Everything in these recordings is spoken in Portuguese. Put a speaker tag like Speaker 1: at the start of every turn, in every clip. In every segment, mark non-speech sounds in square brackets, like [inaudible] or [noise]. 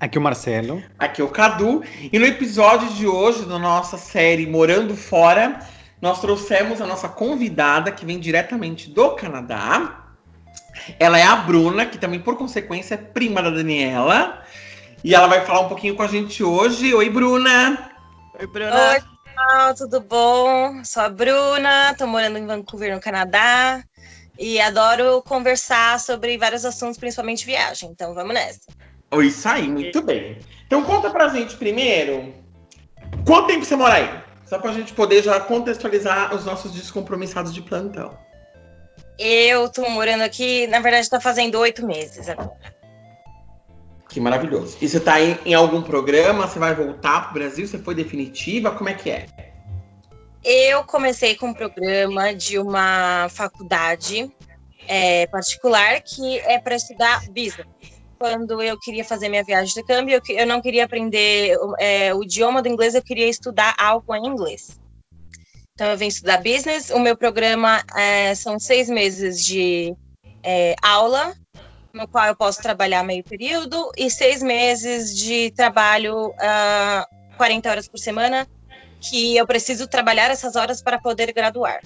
Speaker 1: Aqui o Marcelo.
Speaker 2: Aqui é o Cadu. E no episódio de hoje, da nossa série Morando Fora, nós trouxemos a nossa convidada, que vem diretamente do Canadá. Ela é a Bruna, que também, por consequência, é prima da Daniela. E ela vai falar um pouquinho com a gente hoje. Oi, Bruna!
Speaker 3: Oi, Bruna.
Speaker 4: Oi, pessoal, tudo bom? Sou a Bruna, tô morando em Vancouver, no Canadá. E adoro conversar sobre vários assuntos, principalmente viagem. Então vamos nessa.
Speaker 2: Oi, Isso aí, muito bem. Então conta pra gente primeiro, quanto tempo você mora aí? Só pra gente poder já contextualizar os nossos descompromissados de plantão.
Speaker 4: Eu tô morando aqui, na verdade, tá fazendo oito meses agora.
Speaker 2: Que maravilhoso. E você tá aí em algum programa? Você vai voltar pro Brasil? Você foi definitiva? Como é que é?
Speaker 4: Eu comecei com um programa de uma faculdade é, particular que é para estudar business. Quando eu queria fazer minha viagem de câmbio, eu, eu não queria aprender é, o idioma do inglês, eu queria estudar algo em inglês. Então, eu vim estudar business. O meu programa é, são seis meses de é, aula, no qual eu posso trabalhar meio período, e seis meses de trabalho, ah, 40 horas por semana, que eu preciso trabalhar essas horas para poder graduar.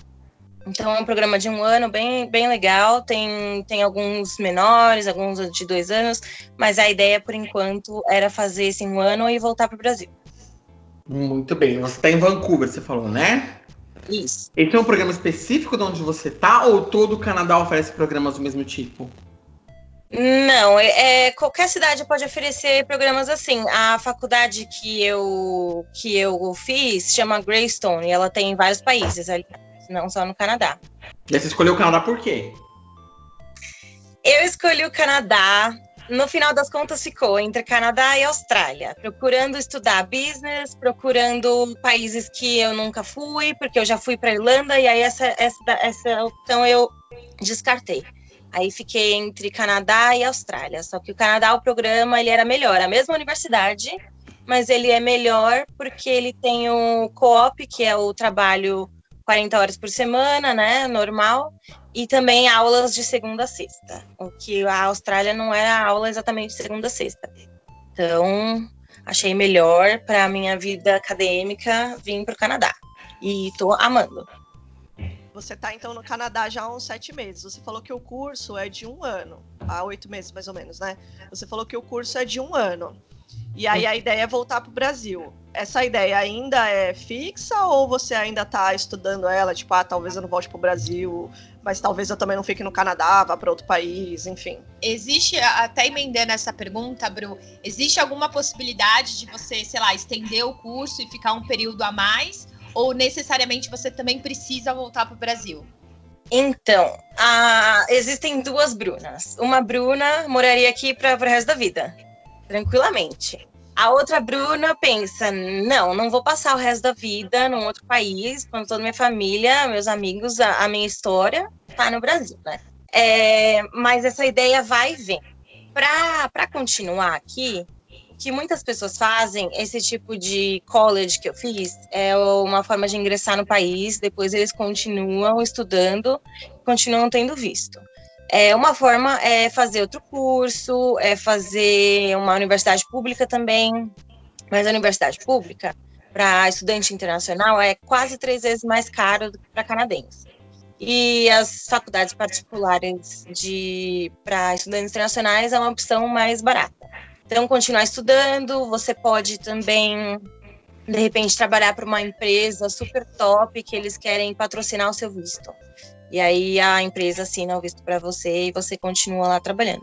Speaker 4: Então é um programa de um ano bem, bem legal. Tem, tem alguns menores, alguns de dois anos, mas a ideia por enquanto era fazer esse um ano e voltar para o Brasil.
Speaker 2: Muito bem. Você tá em Vancouver, você falou, né?
Speaker 4: Isso.
Speaker 2: Esse é um programa específico de onde você tá ou todo o Canadá oferece programas do mesmo tipo?
Speaker 4: Não, é, é- qualquer cidade pode oferecer programas assim. A faculdade que eu que eu fiz chama Greystone e ela tem em vários países, aliás, não só no Canadá.
Speaker 2: E você escolheu o Canadá por quê?
Speaker 4: Eu escolhi o Canadá. No final das contas, ficou entre Canadá e Austrália, procurando estudar business, procurando países que eu nunca fui, porque eu já fui para Irlanda e aí essa, essa, essa opção eu descartei. Aí fiquei entre Canadá e Austrália. Só que o Canadá, o programa, ele era melhor, a mesma universidade, mas ele é melhor porque ele tem o co-op, que é o trabalho 40 horas por semana, né, normal, e também aulas de segunda a sexta. O que a Austrália não era aula exatamente de segunda a sexta. Então, achei melhor para a minha vida acadêmica vir para o Canadá. E tô amando.
Speaker 3: Você tá então no Canadá já há uns sete meses. Você falou que o curso é de um ano. Há oito meses, mais ou menos, né? Você falou que o curso é de um ano. E aí a ideia é voltar pro Brasil. Essa ideia ainda é fixa ou você ainda tá estudando ela? Tipo, ah, talvez eu não volte pro Brasil, mas talvez eu também não fique no Canadá, vá para outro país, enfim.
Speaker 5: Existe, até emendando essa pergunta, Bru, existe alguma possibilidade de você, sei lá, estender o curso e ficar um período a mais? Ou necessariamente você também precisa voltar para o Brasil?
Speaker 4: Então, a- existem duas Brunas. Uma Bruna moraria aqui para o resto da vida, tranquilamente. A outra Bruna pensa: não, não vou passar o resto da vida num outro país, quando toda minha família, meus amigos, a, a minha história tá no Brasil, né? É, mas essa ideia vai e vem. Para continuar aqui, que muitas pessoas fazem, esse tipo de college que eu fiz, é uma forma de ingressar no país, depois eles continuam estudando, continuam tendo visto. É, uma forma é fazer outro curso, é fazer uma universidade pública também, mas a universidade pública, para estudante internacional, é quase três vezes mais caro do que para canadense. E as faculdades particulares de para estudantes internacionais é uma opção mais barata. Então, continuar estudando, você pode também, de repente, trabalhar para uma empresa super top que eles querem patrocinar o seu visto. E aí a empresa assina o visto para você e você continua lá trabalhando.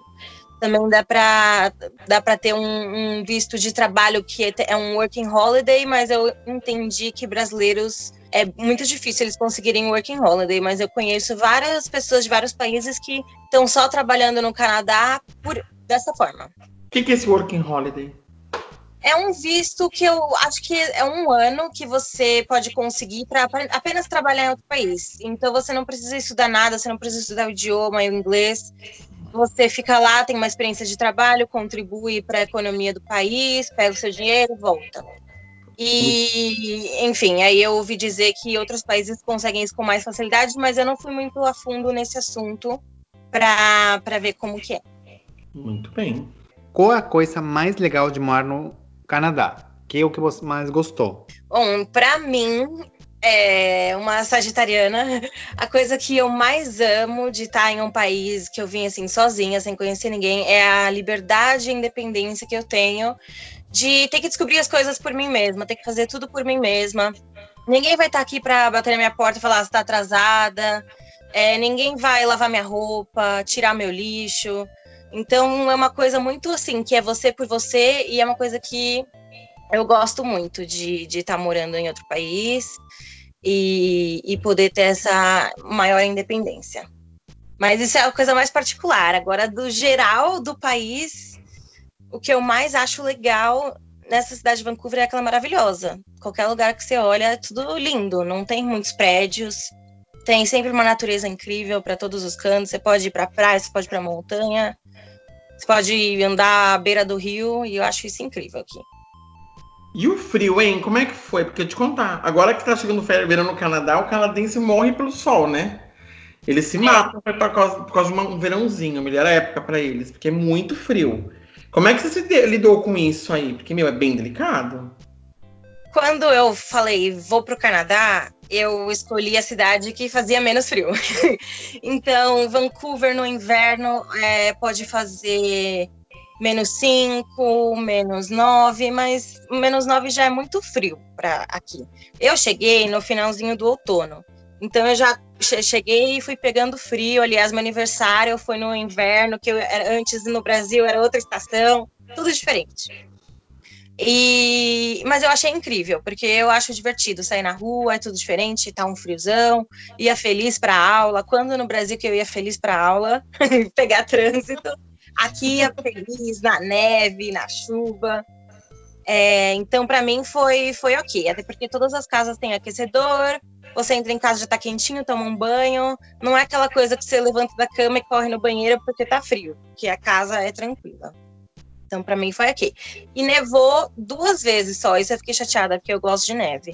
Speaker 4: Também dá para dá para ter um, um, visto de trabalho que é, é um working holiday, mas eu entendi que brasileiros é muito difícil eles conseguirem working holiday, mas eu conheço várias pessoas de vários países que estão só trabalhando no Canadá por dessa forma.
Speaker 2: O que, que é esse working holiday?
Speaker 4: É um visto que eu acho que é um ano que você pode conseguir para apenas trabalhar em outro país. Então você não precisa estudar nada, você não precisa estudar o idioma, o inglês. Você fica lá, tem uma experiência de trabalho, contribui para a economia do país, pega o seu dinheiro, volta. E, enfim, aí eu ouvi dizer que outros países conseguem isso com mais facilidade, mas eu não fui muito a fundo nesse assunto para ver como que é.
Speaker 2: Muito bem.
Speaker 1: Qual a coisa mais legal de morar no Canadá? Que é o que você mais gostou?
Speaker 4: Bom, para mim, é uma sagitariana, a coisa que eu mais amo de estar em um país que eu vim assim sozinha, sem conhecer ninguém, é a liberdade e independência que eu tenho de ter que descobrir as coisas por mim mesma, ter que fazer tudo por mim mesma. Ninguém vai estar aqui para bater na minha porta e falar se está atrasada. É, ninguém vai lavar minha roupa, tirar meu lixo. Então é uma coisa muito assim, que é você por você, e é uma coisa que eu gosto muito de estar tá morando em outro país e, e poder ter essa maior independência. Mas isso é a coisa mais particular. Agora, do geral do país, o que eu mais acho legal nessa cidade de Vancouver é aquela maravilhosa. Qualquer lugar que você olha é tudo lindo, não tem muitos prédios, tem sempre uma natureza incrível para todos os cantos. Você pode ir para praia, você pode ir para montanha, você pode andar à beira do rio e eu acho isso incrível aqui.
Speaker 2: E o frio, hein? Como é que foi? Porque eu te contar, agora que tá chegando o verão no Canadá, o canadense morre pelo sol, né? Eles se matam por causa, por causa de um verãozinho, a melhor época para eles, porque é muito frio. Como é que você lidou com isso aí? Porque, meu, é bem delicado.
Speaker 4: Quando eu falei vou para o Canadá, eu escolhi a cidade que fazia menos frio. [laughs] então, Vancouver no inverno é, pode fazer menos 5, menos 9, mas menos 9 já é muito frio para aqui. Eu cheguei no finalzinho do outono. Então eu já cheguei e fui pegando frio. Aliás, meu aniversário foi no inverno, que eu, antes no Brasil era outra estação, tudo diferente. E, mas eu achei incrível, porque eu acho divertido sair na rua, é tudo diferente, tá um friozão, ia feliz para aula. Quando no Brasil que eu ia feliz para aula, [laughs] pegar trânsito, aqui ia feliz na neve, na chuva. É, então, para mim foi foi ok, até porque todas as casas têm aquecedor, você entra em casa já tá quentinho, toma um banho. Não é aquela coisa que você levanta da cama e corre no banheiro porque tá frio, que a casa é tranquila. Então, para mim foi aqui. E nevou duas vezes só, isso eu fiquei chateada, porque eu gosto de neve.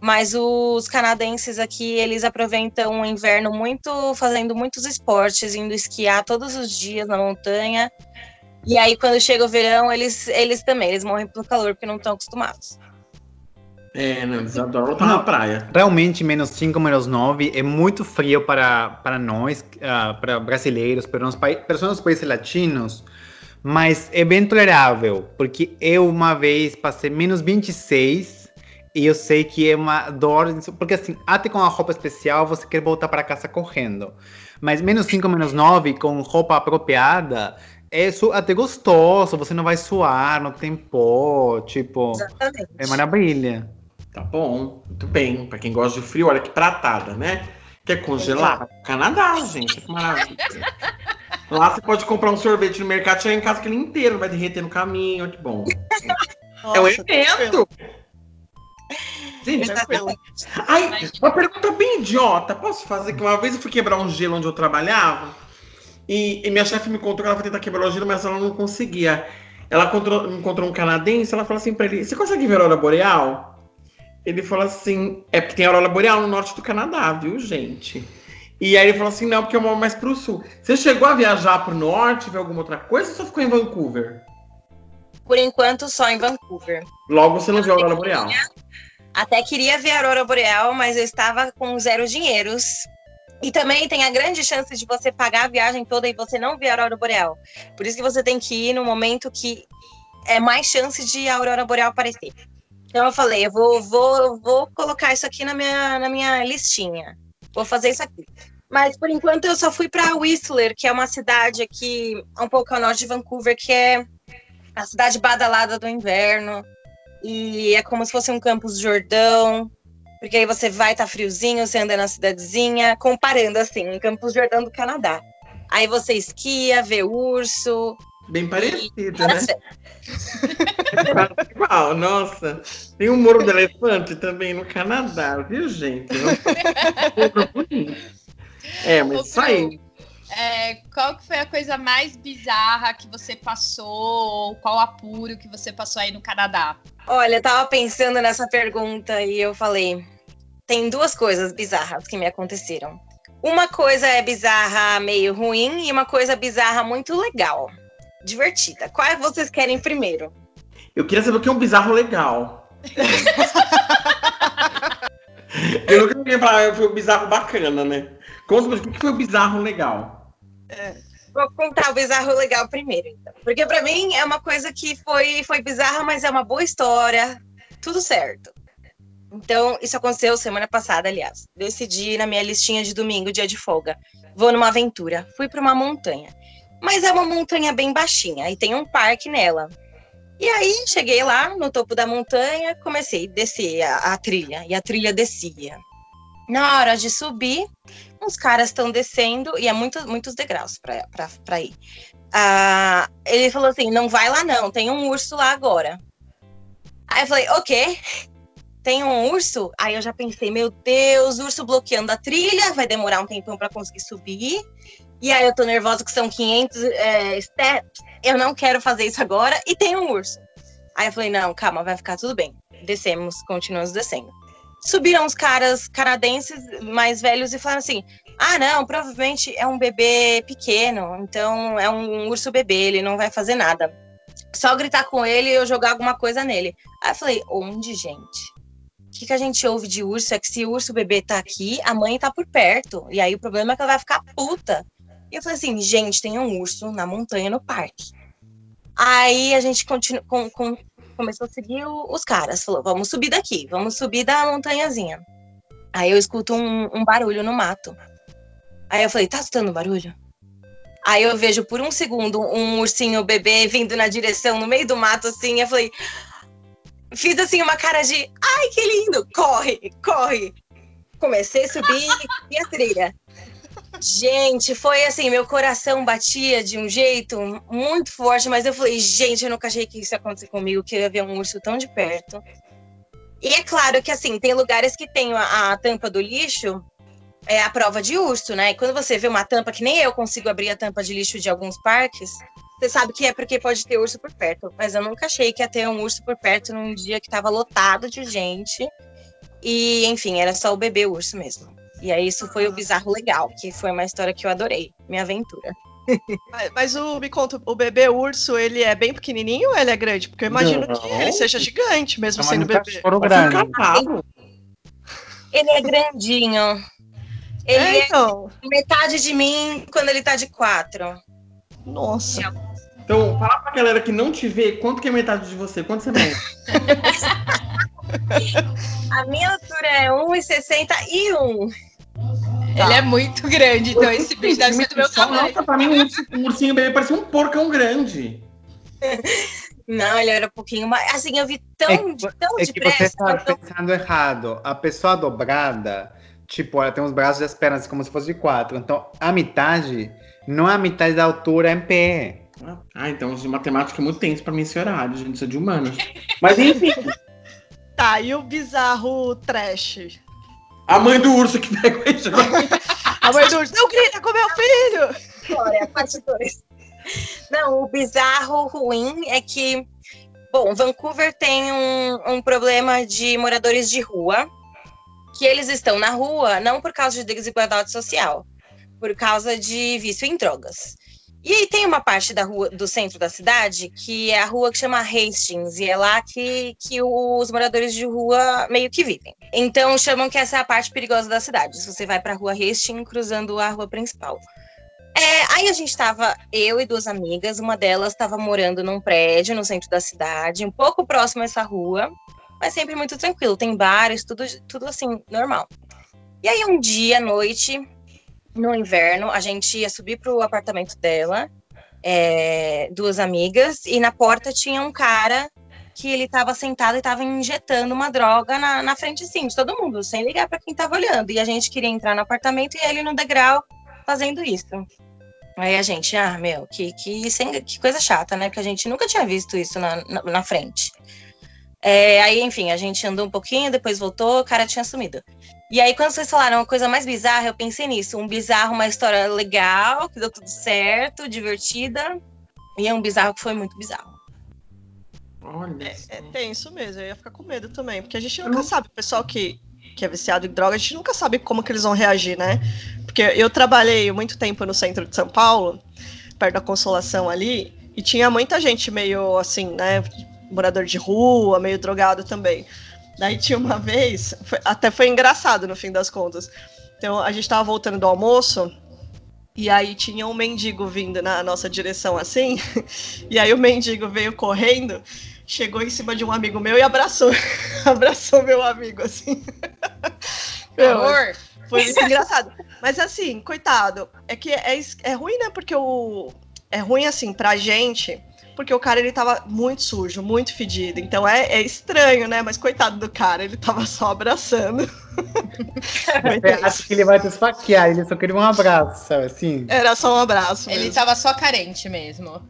Speaker 4: Mas os canadenses aqui, eles aproveitam o inverno muito, fazendo muitos esportes, indo esquiar todos os dias na montanha. E aí, quando chega o verão, eles, eles também, eles morrem pelo calor, porque não estão acostumados.
Speaker 2: É, não, eles adoram estar na praia.
Speaker 1: Realmente, menos 5, menos 9 é muito frio para, para nós, uh, para brasileiros, para os pessoas dos países latinos, mas é bem tolerável, porque eu uma vez passei menos 26 e eu sei que é uma dor, porque assim, até com a roupa especial você quer voltar para casa correndo. Mas menos 5, menos 9, com roupa apropriada, é até gostoso, você não vai suar, não tem pó, tipo. Exatamente. É maravilha.
Speaker 2: Tá bom, muito bem. Para quem gosta de frio, olha que pratada, né? Quer congelar? Canadá, gente, que maravilha. Lá você pode comprar um sorvete no mercado, chegar em casa aquele inteiro, vai derreter no caminho, que bom. Nossa, é um evento. Gente, Ai, uma pergunta bem idiota. Posso fazer? Que uma vez eu fui quebrar um gelo onde eu trabalhava e, e minha chefe me contou que ela foi tentar quebrar o gelo, mas ela não conseguia. Ela encontrou, encontrou um canadense, ela falou assim pra ele: Você consegue ver a aurora boreal? Ele falou assim: é porque tem aurora boreal no norte do Canadá, viu, gente? E aí ele falou assim: não, porque eu moro mais pro sul. Você chegou a viajar pro norte, ver alguma outra coisa ou só ficou em Vancouver?
Speaker 4: Por enquanto, só em Vancouver.
Speaker 2: Logo você não viu a aurora boreal?
Speaker 4: Até queria ver a aurora boreal, mas eu estava com zero dinheiros. E também tem a grande chance de você pagar a viagem toda e você não ver a aurora boreal. Por isso que você tem que ir no momento que é mais chance de a aurora boreal aparecer. Então eu falei, eu vou, vou, vou colocar isso aqui na minha, na minha listinha. Vou fazer isso aqui. Mas por enquanto eu só fui para Whistler, que é uma cidade aqui um pouco ao norte de Vancouver, que é a cidade badalada do inverno. E é como se fosse um Campos Jordão, porque aí você vai tá friozinho, você anda na cidadezinha, comparando assim, um Campos Jordão do Canadá. Aí você esquia, vê urso.
Speaker 2: Bem parecido, né? Igual, nossa. Tem o Morro do Elefante também no Canadá, viu, gente? é, mas isso aí.
Speaker 5: É, qual que foi a coisa mais bizarra que você passou? Ou qual apuro que você passou aí no Canadá?
Speaker 4: Olha, eu tava pensando nessa pergunta e eu falei: tem duas coisas bizarras que me aconteceram. Uma coisa é bizarra, meio ruim, e uma coisa bizarra muito legal, divertida. Qual vocês querem primeiro?
Speaker 2: Eu queria saber o que é um bizarro legal. [laughs] eu nunca queria falar, foi um bizarro bacana, né? Conta o que foi o bizarro legal.
Speaker 4: É. Vou contar o bizarro legal primeiro, então. Porque para mim é uma coisa que foi, foi bizarra, mas é uma boa história. Tudo certo. Então, isso aconteceu semana passada, aliás. Decidi na minha listinha de domingo, dia de folga. Vou numa aventura. Fui para uma montanha. Mas é uma montanha bem baixinha e tem um parque nela. E aí, cheguei lá no topo da montanha, comecei a descer a, a trilha. E a trilha descia. Na hora de subir, os caras estão descendo, e é muito, muitos degraus para ir. Ah, ele falou assim: não vai lá não, tem um urso lá agora. Aí eu falei: ok, tem um urso? Aí eu já pensei: meu Deus, urso bloqueando a trilha, vai demorar um tempão para conseguir subir. E aí eu tô nervosa que são 500 é, steps, eu não quero fazer isso agora, e tem um urso. Aí eu falei: não, calma, vai ficar tudo bem. Descemos, continuamos descendo subiram os caras canadenses mais velhos e falaram assim: ah, não, provavelmente é um bebê pequeno, então é um urso bebê, ele não vai fazer nada. Só gritar com ele e eu jogar alguma coisa nele. Aí eu falei: onde, gente? O que, que a gente ouve de urso é que se o urso bebê tá aqui, a mãe tá por perto. E aí o problema é que ela vai ficar puta. E eu falei assim: gente, tem um urso na montanha no parque. Aí a gente continua, com, com, começou a seguir o, os caras. Falou, vamos subir daqui, vamos subir da montanhazinha. Aí eu escuto um, um barulho no mato. Aí eu falei, tá escutando barulho? Aí eu vejo por um segundo um ursinho bebê vindo na direção, no meio do mato, assim. Eu falei, fiz assim uma cara de, ai que lindo, corre, corre. Comecei a subir e a trilha. Gente, foi assim, meu coração batia de um jeito muito forte, mas eu falei, gente, eu nunca achei que isso ia acontecer comigo, que eu ia ver um urso tão de perto. E é claro que assim, tem lugares que tem a, a tampa do lixo, é a prova de urso, né? E quando você vê uma tampa que nem eu consigo abrir a tampa de lixo de alguns parques, você sabe que é porque pode ter urso por perto. Mas eu nunca achei que ia ter um urso por perto num dia que tava lotado de gente. E, enfim, era só o bebê urso mesmo. E aí isso foi o bizarro legal, que foi uma história que eu adorei, minha aventura.
Speaker 3: mas, mas, o, me conta, o bebê urso, ele é bem pequenininho ou ele é grande? Porque eu imagino não. que ele seja gigante, mesmo sendo bebê.
Speaker 1: Grande.
Speaker 4: Ele é grandinho. Ele é, é então. é metade de mim quando ele tá de quatro.
Speaker 3: Nossa.
Speaker 2: Então, fala pra galera que não te vê, quanto que é metade de você? Quanto você mede? [laughs]
Speaker 4: A minha altura é 1,61.
Speaker 5: Tá. Ele é muito grande, então esse bicho deve ser do meu tamanho.
Speaker 2: Nossa, pra mim um, um ursinho bebê parecia um porcão grande. [laughs]
Speaker 4: Não, ele era um pouquinho mais. Assim, eu vi tão, é, tão
Speaker 1: é que você pensando errado. A pessoa dobrada, tipo, ela tem os braços e as pernas como se fosse de quatro. Então, a metade não é a metade da altura em pé.
Speaker 2: Ah, então de matemática é muito tenso pra mim esse horário, gente. Isso é de humanos. Mas enfim. [laughs]
Speaker 3: tá, e o bizarro trash?
Speaker 2: A mãe do urso que pega o
Speaker 3: A mãe do urso, não grita com meu filho!
Speaker 4: Glória, parte 2. Não, o bizarro ruim é que, bom, Vancouver tem um, um problema de moradores de rua, que eles estão na rua não por causa de desigualdade social, por causa de vício em drogas. E aí tem uma parte da rua do centro da cidade que é a rua que chama Hastings, e é lá que, que os moradores de rua meio que vivem. Então chamam que essa é a parte perigosa da cidade. Se você vai para a rua Hastings cruzando a rua principal. É, aí a gente estava, eu e duas amigas, uma delas estava morando num prédio no centro da cidade, um pouco próximo a essa rua, mas sempre muito tranquilo, tem bares, tudo, tudo assim, normal. E aí um dia à noite, no inverno, a gente ia subir para o apartamento dela, é, duas amigas, e na porta tinha um cara que ele estava sentado e estava injetando uma droga na, na frente, sim, de todo mundo, sem ligar para quem estava olhando. E a gente queria entrar no apartamento e ele no degrau fazendo isso. Aí a gente, ah, meu, que, que, que coisa chata, né? Porque a gente nunca tinha visto isso na, na, na frente. É, aí, enfim, a gente andou um pouquinho, depois voltou, o cara tinha sumido. E aí, quando vocês falaram uma coisa mais bizarra, eu pensei nisso. Um bizarro, uma história legal, que deu tudo certo, divertida. E é um bizarro que foi muito bizarro.
Speaker 2: Olha.
Speaker 3: É, é tenso mesmo, eu ia ficar com medo também, porque a gente nunca sabe, o pessoal que, que é viciado em droga, a gente nunca sabe como que eles vão reagir, né? Porque eu trabalhei muito tempo no centro de São Paulo, perto da Consolação ali, e tinha muita gente meio assim, né? Morador de rua, meio drogado também. Daí tinha uma vez, foi, até foi engraçado no fim das contas. Então a gente tava voltando do almoço, e aí tinha um mendigo vindo na nossa direção assim, [laughs] e aí o mendigo veio correndo chegou em cima de um amigo meu e abraçou, [laughs] abraçou meu amigo, assim. [laughs]
Speaker 5: Meu, Amor.
Speaker 3: Foi muito engraçado. Mas assim, coitado, é que é, é ruim, né? Porque o. É ruim, assim, pra gente, porque o cara ele tava muito sujo, muito fedido. Então é, é estranho, né? Mas coitado do cara, ele tava só abraçando. [laughs]
Speaker 1: Acho que ele vai te esfaquear, ele só queria um abraço, sabe assim?
Speaker 3: Era só um abraço.
Speaker 5: Ele mesmo. tava só carente mesmo.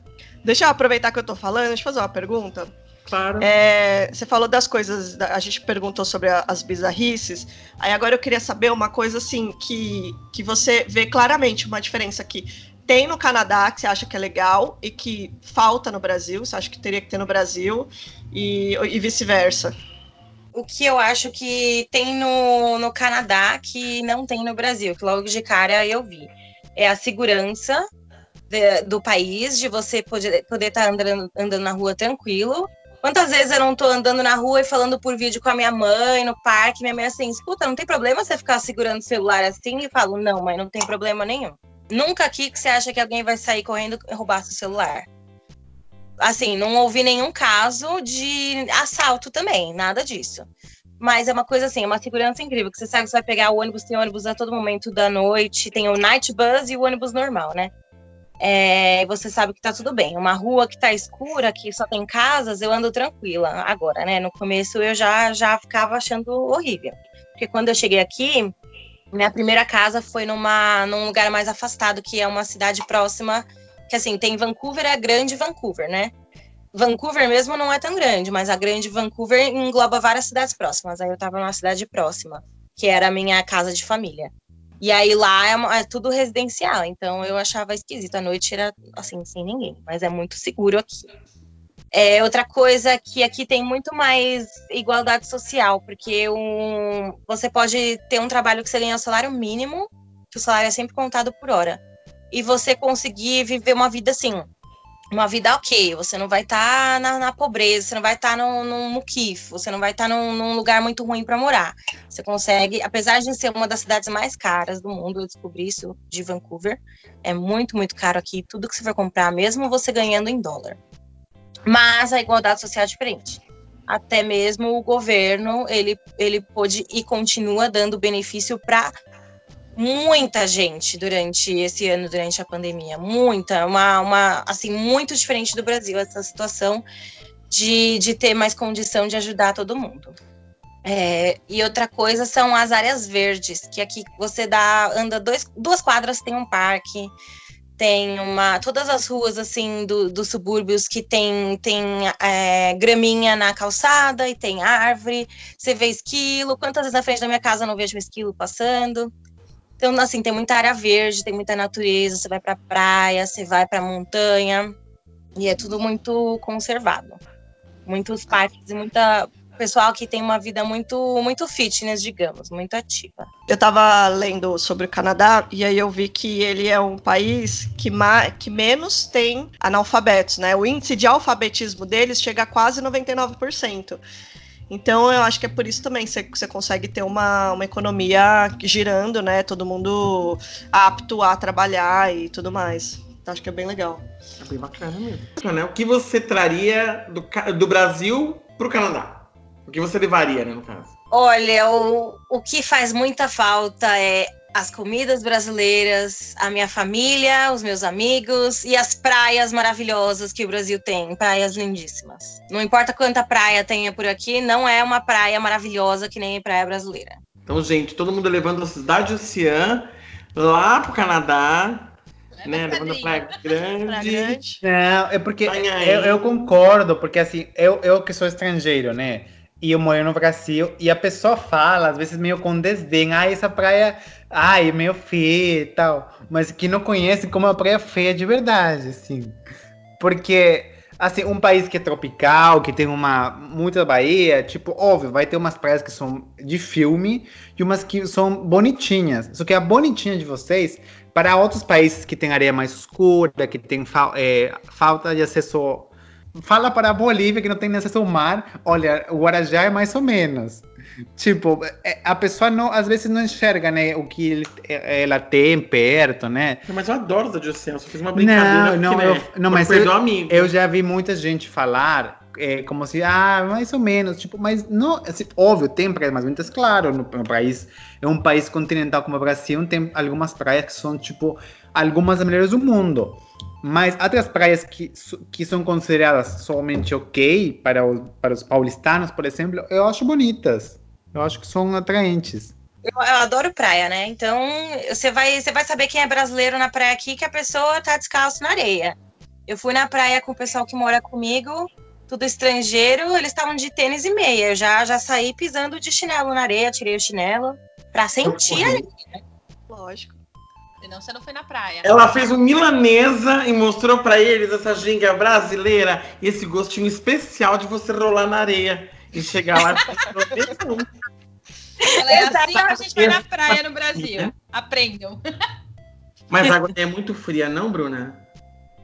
Speaker 3: Deixa eu aproveitar que eu tô falando, deixa eu fazer uma pergunta.
Speaker 2: Claro.
Speaker 3: É, você falou das coisas, a gente perguntou sobre a, as bizarrices. Aí agora eu queria saber uma coisa assim que, que você vê claramente uma diferença que tem no Canadá que você acha que é legal e que falta no Brasil, você acha que teria que ter no Brasil e, e vice-versa.
Speaker 4: O que eu acho que tem no, no Canadá que não tem no Brasil, que logo de cara eu vi, é a segurança de, do país, de você poder, estar tá andando, andando na rua tranquilo, Quantas vezes eu não tô andando na rua e falando por vídeo com a minha mãe no parque, minha mãe assim, escuta, não tem problema você ficar segurando o celular assim? E falo, não, mãe, não tem problema nenhum. Nunca aqui que você acha que alguém vai sair correndo e roubar seu celular. Assim, não ouvi nenhum caso de assalto também, nada disso. Mas é uma coisa assim, é uma segurança incrível, que você sabe que você vai pegar o ônibus, tem ônibus a todo momento da noite, tem o night bus e o ônibus normal, né? é, você sabe que tá tudo bem. Uma rua que tá escura, que só tem casas, eu ando tranquila. Agora, né? No começo eu já, já ficava achando horrível. Porque quando eu cheguei aqui, minha primeira casa foi numa, num lugar mais afastado, que é uma cidade próxima, que assim, tem Vancouver, é a grande Vancouver, né? Vancouver mesmo não é tão grande, mas a grande Vancouver engloba várias cidades próximas. Aí eu tava numa cidade próxima, que era a minha casa de família. E aí lá é, é, tudo residencial, então eu achava esquisito. A noite era assim, sem ninguém, mas é muito seguro aqui. É, outra coisa que aqui tem muito mais igualdade social, porque um, você pode ter um trabalho que você ganha o salário mínimo, que o salário é sempre contado por hora, e você conseguir viver uma vida assim, uma vida ok, você não vai estar tá na, na, pobreza, você não vai estar tá num, num muquif, você não vai estar tá num, num, lugar muito ruim para morar. Você consegue, apesar de ser uma das cidades mais caras do mundo, eu descobri isso de Vancouver, é muito, muito caro aqui, tudo que você for comprar, mesmo você ganhando em dólar. Mas a igualdade social é diferente. Até mesmo o governo, ele, ele pôde e continua dando benefício para muita gente durante esse ano, durante a pandemia, muita, uma, uma assim, muito diferente do Brasil, essa situação de, de ter mais condição de ajudar todo mundo. É, e outra coisa são as áreas verdes, que aqui você dá, anda dois, duas quadras, tem um parque, tem uma. Todas as ruas assim do, dos subúrbios que tem, tem é, graminha na calçada e tem árvore, você vê esquilo. Quantas vezes na frente da minha casa eu não vejo esquilo passando? Então, assim, tem muita área verde, tem muita natureza, você vai pra praia, você vai pra montanha, e é tudo muito conservado. Muitos parques e muita pessoal que tem uma vida muito muito fitness, digamos, muito ativa.
Speaker 3: Eu estava lendo sobre o Canadá e aí eu vi que ele é um país que, que menos tem analfabetos, né? O índice de alfabetismo deles chega a quase 99%. Então eu acho que é por isso também que você consegue ter uma, uma economia girando, né? Todo mundo apto a trabalhar e tudo mais. Então, acho que é bem legal.
Speaker 2: É bem bacana mesmo. O que você traria do, do Brasil para o Canadá? O que você levaria, né, no caso?
Speaker 4: Olha, o, o que faz muita falta é as comidas brasileiras, a minha família, os meus amigos e as praias maravilhosas que o Brasil tem, praias lindíssimas. Não importa quanta praia tenha por aqui, não é uma praia maravilhosa que nem praia brasileira.
Speaker 2: Então, gente, todo mundo levando a cidade oceã lá pro Canadá. né? Levando a praia grande.
Speaker 3: Pra grande.
Speaker 1: Não, é porque
Speaker 2: Vai aí.
Speaker 1: eu, eu concordo, porque assim, eu, eu que sou estrangeiro, né? E eu moro no Brasil, e a pessoa fala, às vezes meio com desdém, ah, essa praia, ai, é meio feia e tal. Mas que não conhece como a praia é feia de verdade, assim. Porque, assim, um país que é tropical, que tem uma muita Bahia, tipo, óbvio, vai ter umas praias que são de filme e umas que são bonitinhas. Só que a bonitinha de vocês, para outros países que tem areia mais escura, que tem fal- é, falta de acesso. Fala para a Bolívia que não tem acesso ao mar. Olha, o Guarajá é mais ou menos. Tipo, é, a pessoa não, às vezes não enxerga, né, o que ele- ela tem perto, né?
Speaker 2: Mas eu adoro os oceano, só fiz uma brincadeira.
Speaker 1: Não,
Speaker 2: porque,
Speaker 1: não,
Speaker 2: né,
Speaker 1: eu- não,
Speaker 2: pra
Speaker 1: mas eu-. Eu já vi muita gente falar é, como se, ah, mais ou menos, tipo, mas não, assim, óbvio, tem praias mais bonitas, claro, no, no país, é um país continental como o Brasil, tem algumas praias que são, tipo, algumas das melhores do mundo. Mas outras praias que, que são consideradas somente ok para os, para os paulistanos, por exemplo, eu acho bonitas. Eu acho que são atraentes.
Speaker 4: Eu, eu adoro praia, né? Então, você vai, você vai saber quem é brasileiro na praia aqui, que a pessoa tá descalço na areia. Eu fui na praia com o pessoal que mora comigo, tudo estrangeiro, eles estavam de tênis e meia. Eu já, já saí pisando de chinelo na areia, tirei o chinelo pra sentir a areia.
Speaker 3: Lógico.
Speaker 5: Senão você não foi na praia.
Speaker 2: Ela fez um milanesa e mostrou pra eles essa ginga brasileira e esse gostinho especial de você rolar na areia e chegar lá e falar,
Speaker 5: Ela é assim que a gente vai na praia no Brasil. Aprendam.
Speaker 2: Mas a água é muito fria, não, Bruna?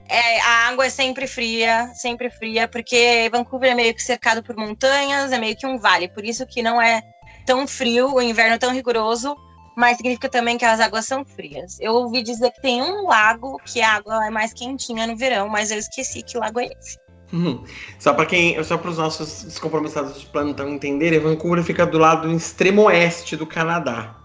Speaker 4: É, a água é sempre fria, sempre fria, porque Vancouver é meio que cercado por montanhas, é meio que um vale, por isso que não é tão frio, o inverno é tão rigoroso, mas significa também que as águas são frias. Eu ouvi dizer que tem um lago que a água é mais quentinha no verão, mas eu esqueci que lago é esse.
Speaker 2: Uhum. Só para quem, só para os nossos descompromissados de plantão entenderem, Vancouver fica do lado do extremo oeste do Canadá.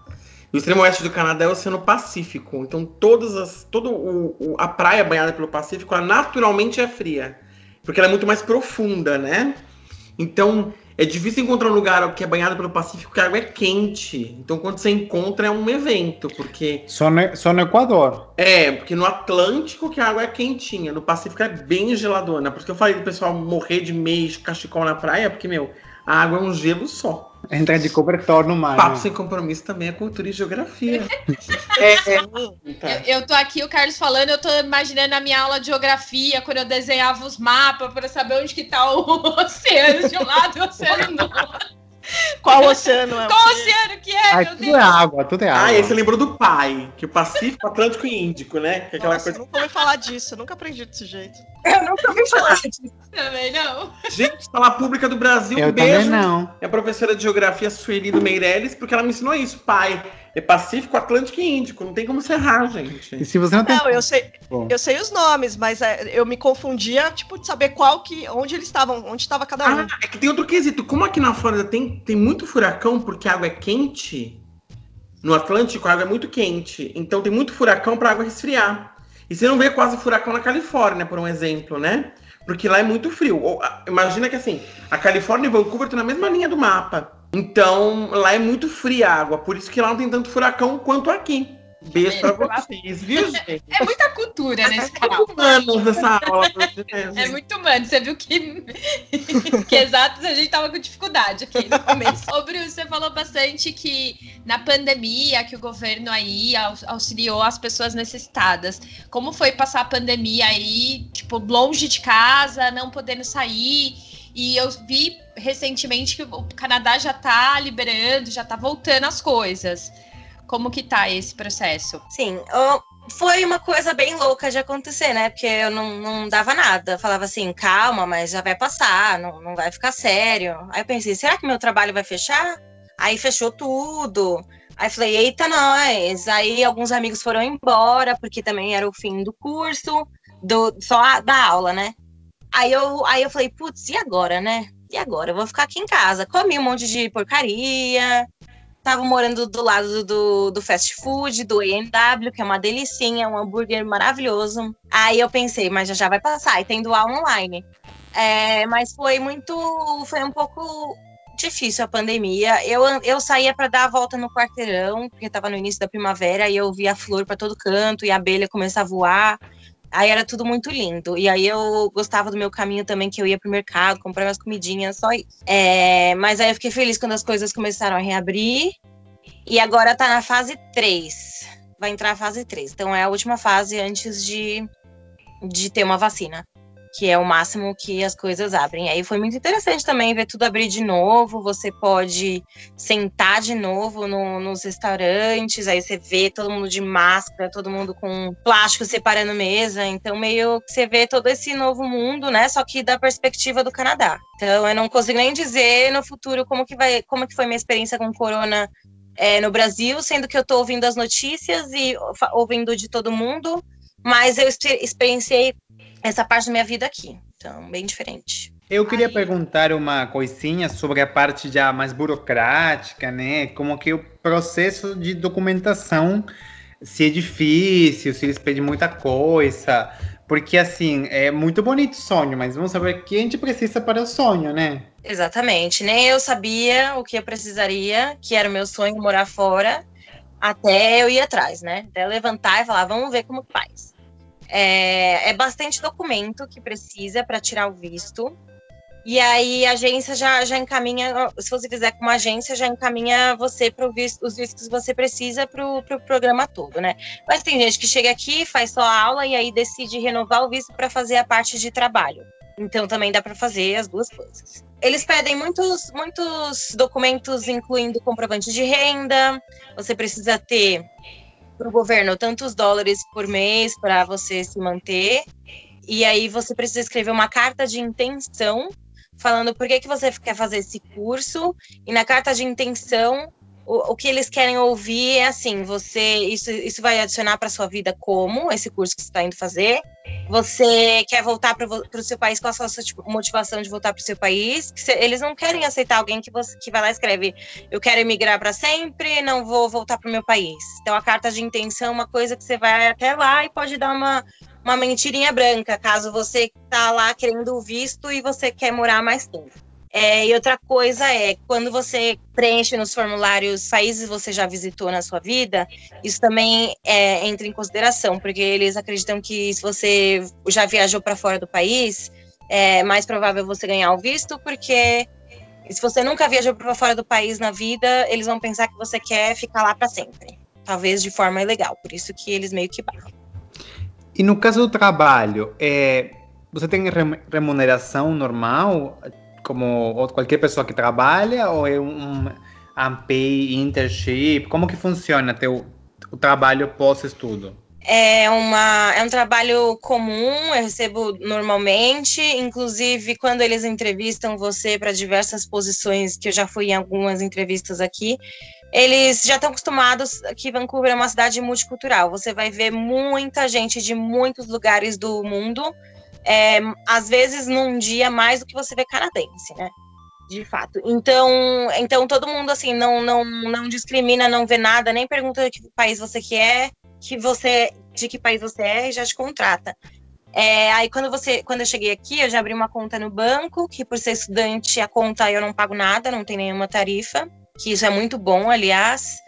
Speaker 2: O extremo oeste do Canadá é o Oceano Pacífico. Então todas as, todo o, o- a praia banhada pelo Pacífico, ela naturalmente é fria, porque ela é muito mais profunda, né? Então é difícil encontrar um lugar que é banhado pelo Pacífico que a água é quente. Então quando você encontra é um evento, porque
Speaker 1: Só no, só no Equador.
Speaker 2: é, porque no Atlântico que a água é quentinha, no Pacífico é bem geladona. Por isso que eu falei do pessoal morrer de mês, cachecol na praia, porque, meu, a água é um gelo só.
Speaker 1: Entra de cobertor no mar.
Speaker 2: Papo
Speaker 1: né?
Speaker 2: sem compromisso também é cultura e geografia. é, é, tá.
Speaker 5: Eu, eu tô aqui, o Carlos falando, eu tô imaginando a minha aula de geografia, quando eu desenhava os mapas para saber onde que tá o [laughs] oceano de um lado e o oceano do outro.
Speaker 3: Qual oceano é? o
Speaker 5: Qual oceano que é,
Speaker 1: Ah,
Speaker 5: meu
Speaker 1: tudo
Speaker 5: Deus?
Speaker 1: é água, tudo é água.
Speaker 2: Ah, e aí você lembrou do pai, que o Pacífico, Atlântico e Índico, né? Que é aquela
Speaker 3: Nossa,
Speaker 2: coisa.
Speaker 3: nunca ouvi falar disso, eu nunca aprendi desse jeito.
Speaker 4: Eu nunca ouvi falar disso.
Speaker 5: Também não.
Speaker 2: Gente, escola pública do Brasil,
Speaker 1: Eu
Speaker 2: um beijo.
Speaker 1: também não.
Speaker 2: É a professora de geografia Sueli do Meirelles, porque ela me ensinou isso, pai. É Pacífico, Atlântico e Índico. Não tem como ser errar, gente.
Speaker 1: E se você não tem.
Speaker 3: Não, eu sei,
Speaker 1: Bom.
Speaker 3: eu sei os nomes, mas é, eu me confundia, tipo, de saber qual que, onde eles estavam, onde estava cada um.
Speaker 2: Ah, é que tem outro quesito. Como aqui na Flórida tem, tem muito furacão porque a água é quente, no Atlântico a água é muito quente. Então tem muito furacão para a água resfriar. E você não vê quase furacão na Califórnia, por um exemplo, né? Porque lá é muito frio. Ou, imagina que assim, a Califórnia e Vancouver estão na mesma linha do mapa. Então lá é muito fria a água. Por isso que lá não tem tanto furacão quanto aqui. Beijo pra vocês, viu, [laughs] gente?
Speaker 5: É muita cultura nesse canal.
Speaker 2: Muito humanos essa aula.
Speaker 5: É muito humano. Você viu que, [laughs] que exatos a gente tava com dificuldade aqui no começo. [laughs] Ô, Bruno, você falou bastante que na pandemia, que o governo aí aux- auxiliou as pessoas necessitadas. Como foi passar a pandemia aí, tipo, longe de casa, não podendo sair? E eu vi recentemente que o Canadá já tá liberando, já tá voltando as coisas. Como que tá esse processo?
Speaker 4: Sim, foi uma coisa bem louca de acontecer, né? Porque eu não, não dava nada. Falava assim, calma, mas já vai passar, não, não vai ficar sério. Aí eu pensei, será que meu trabalho vai fechar? Aí fechou tudo. Aí falei, eita, nós. Aí alguns amigos foram embora, porque também era o fim do curso, do, só a- da aula, né? Aí eu, aí eu falei, putz, e agora, né? E agora? Eu vou ficar aqui em casa. Comi um monte de porcaria, Tava morando do lado do, do fast food, do A&W, que é uma delicinha, um hambúrguer maravilhoso. Aí eu pensei, mas já já vai passar, e tendo aula online. É, mas foi muito, foi um pouco difícil a pandemia. Eu, eu saía para dar a volta no quarteirão, porque estava no início da primavera, e eu via flor para todo canto, e a abelha começava a voar. Aí era tudo muito lindo. E aí eu gostava do meu caminho também, que eu ia pro mercado, comprar umas comidinhas, só isso. É, mas aí eu fiquei feliz quando as coisas começaram a reabrir. E agora tá na fase 3. Vai entrar a fase 3. Então é a última fase antes de, de ter uma vacina que é o máximo que as coisas abrem. Aí foi muito interessante também ver tudo abrir de novo. Você pode sentar de novo no, nos restaurantes, aí você vê todo mundo de máscara, todo mundo com plástico separando mesa. Então, meio que você vê todo esse novo mundo, né? Só que da perspectiva do Canadá. Então, eu não consigo nem dizer no futuro como que vai, como que foi minha experiência com corona é, no Brasil, sendo que eu estou ouvindo as notícias e ouvindo de todo mundo, mas eu experienciei essa parte da minha vida aqui. Então, bem diferente.
Speaker 1: Eu queria Aí... perguntar uma coisinha sobre a parte já mais burocrática, né? Como que o processo de documentação, se é difícil, se eles pedem muita coisa. Porque, assim, é muito bonito o sonho, mas vamos saber o que a gente precisa para o sonho, né?
Speaker 4: Exatamente. Nem eu sabia o que eu precisaria, que era o meu sonho morar fora, até eu ir atrás, né? Até levantar e falar, vamos ver como faz. É, é bastante documento que precisa para tirar o visto. E aí a agência já, já encaminha, se você fizer com uma agência, já encaminha você para visto, os vistos que você precisa para o pro programa todo, né? Mas tem gente que chega aqui, faz só a aula e aí decide renovar o visto para fazer a parte de trabalho. Então também dá para fazer as duas coisas. Eles pedem muitos, muitos documentos, incluindo comprovante de renda. Você precisa ter para o governo tantos dólares por mês para você se manter. E aí você precisa escrever uma carta de intenção falando por que, que você quer fazer esse curso. E na carta de intenção o, o que eles querem ouvir é assim: você isso, isso vai adicionar para sua vida como esse curso que você está indo fazer. Você quer voltar para o seu país? Qual a sua tipo, motivação de voltar para o seu país? eles não querem aceitar alguém que, você, que vai lá e escreve: Eu quero emigrar para sempre, não vou voltar para o meu país. Então, a carta de intenção é uma coisa que você vai até lá e pode dar uma, uma mentirinha branca, caso você tá lá querendo o visto e você quer morar mais tempo. É, e outra coisa é, quando você preenche nos formulários países você já visitou na sua vida, isso também é, entra em consideração, porque eles acreditam que se você já viajou para fora do país, é mais provável você ganhar o visto, porque se você nunca viajou para fora do país na vida, eles vão pensar que você quer ficar lá para sempre, talvez de forma ilegal, por isso que eles meio que barram.
Speaker 1: E no caso do trabalho, é, você tem remuneração normal? Como qualquer pessoa que trabalha ou é um unpaid internship? Como que funciona teu, o trabalho pós-estudo?
Speaker 4: É, uma, é um trabalho comum, eu recebo normalmente, inclusive quando eles entrevistam você para diversas posições, que eu já fui em algumas entrevistas aqui, eles já estão acostumados que Vancouver é uma cidade multicultural. Você vai ver muita gente de muitos lugares do mundo é, às vezes num dia mais do que você vê canadense, né? De fato. Então, então todo mundo assim não não não discrimina, não vê nada, nem pergunta de que país você quer, que você de que país você é e já te contrata. É, aí quando você, quando eu cheguei aqui, eu já abri uma conta no banco, que por ser estudante a conta eu não pago nada, não tem nenhuma tarifa, que isso é muito bom, aliás.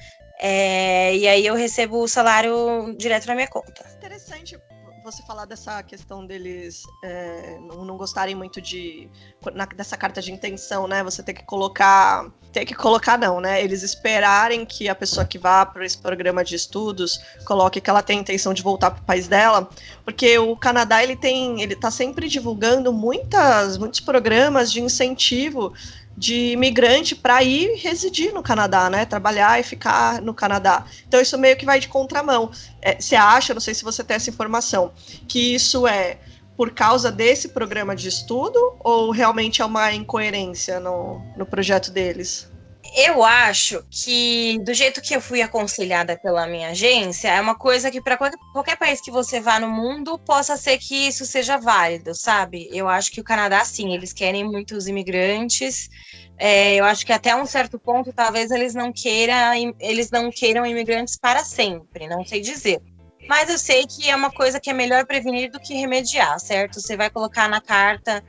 Speaker 4: É, e aí eu recebo o salário direto na minha conta.
Speaker 3: Interessante, você falar dessa questão deles é, não, não, gostarem muito de na, dessa carta de intenção, né? Você ter que colocar, ter que colocar não, né? Eles esperarem que a pessoa que vá para esse programa de estudos coloque que ela tem a intenção de voltar para o país dela, porque o Canadá ele tem, ele está sempre divulgando muitas, muitos programas de incentivo de imigrante para ir residir no Canadá, né? Trabalhar e ficar no Canadá. Então isso meio que vai de contramão. É, você acha, não sei se você tem essa informação, que isso é por causa desse programa de estudo ou realmente é uma incoerência no, no projeto deles?
Speaker 4: Eu acho que, do jeito que eu fui aconselhada pela minha agência, é uma coisa que para qualquer, país que você vá no mundo, possa ser que isso seja válido, sabe? Eu acho que o Canadá, sim, eles querem muitos imigrantes. É, eu acho que até um certo ponto, talvez eles não queiram, eles não queiram imigrantes para sempre, não sei dizer. Mas eu sei que é uma coisa que é melhor prevenir do que remediar, certo? Você vai colocar na carta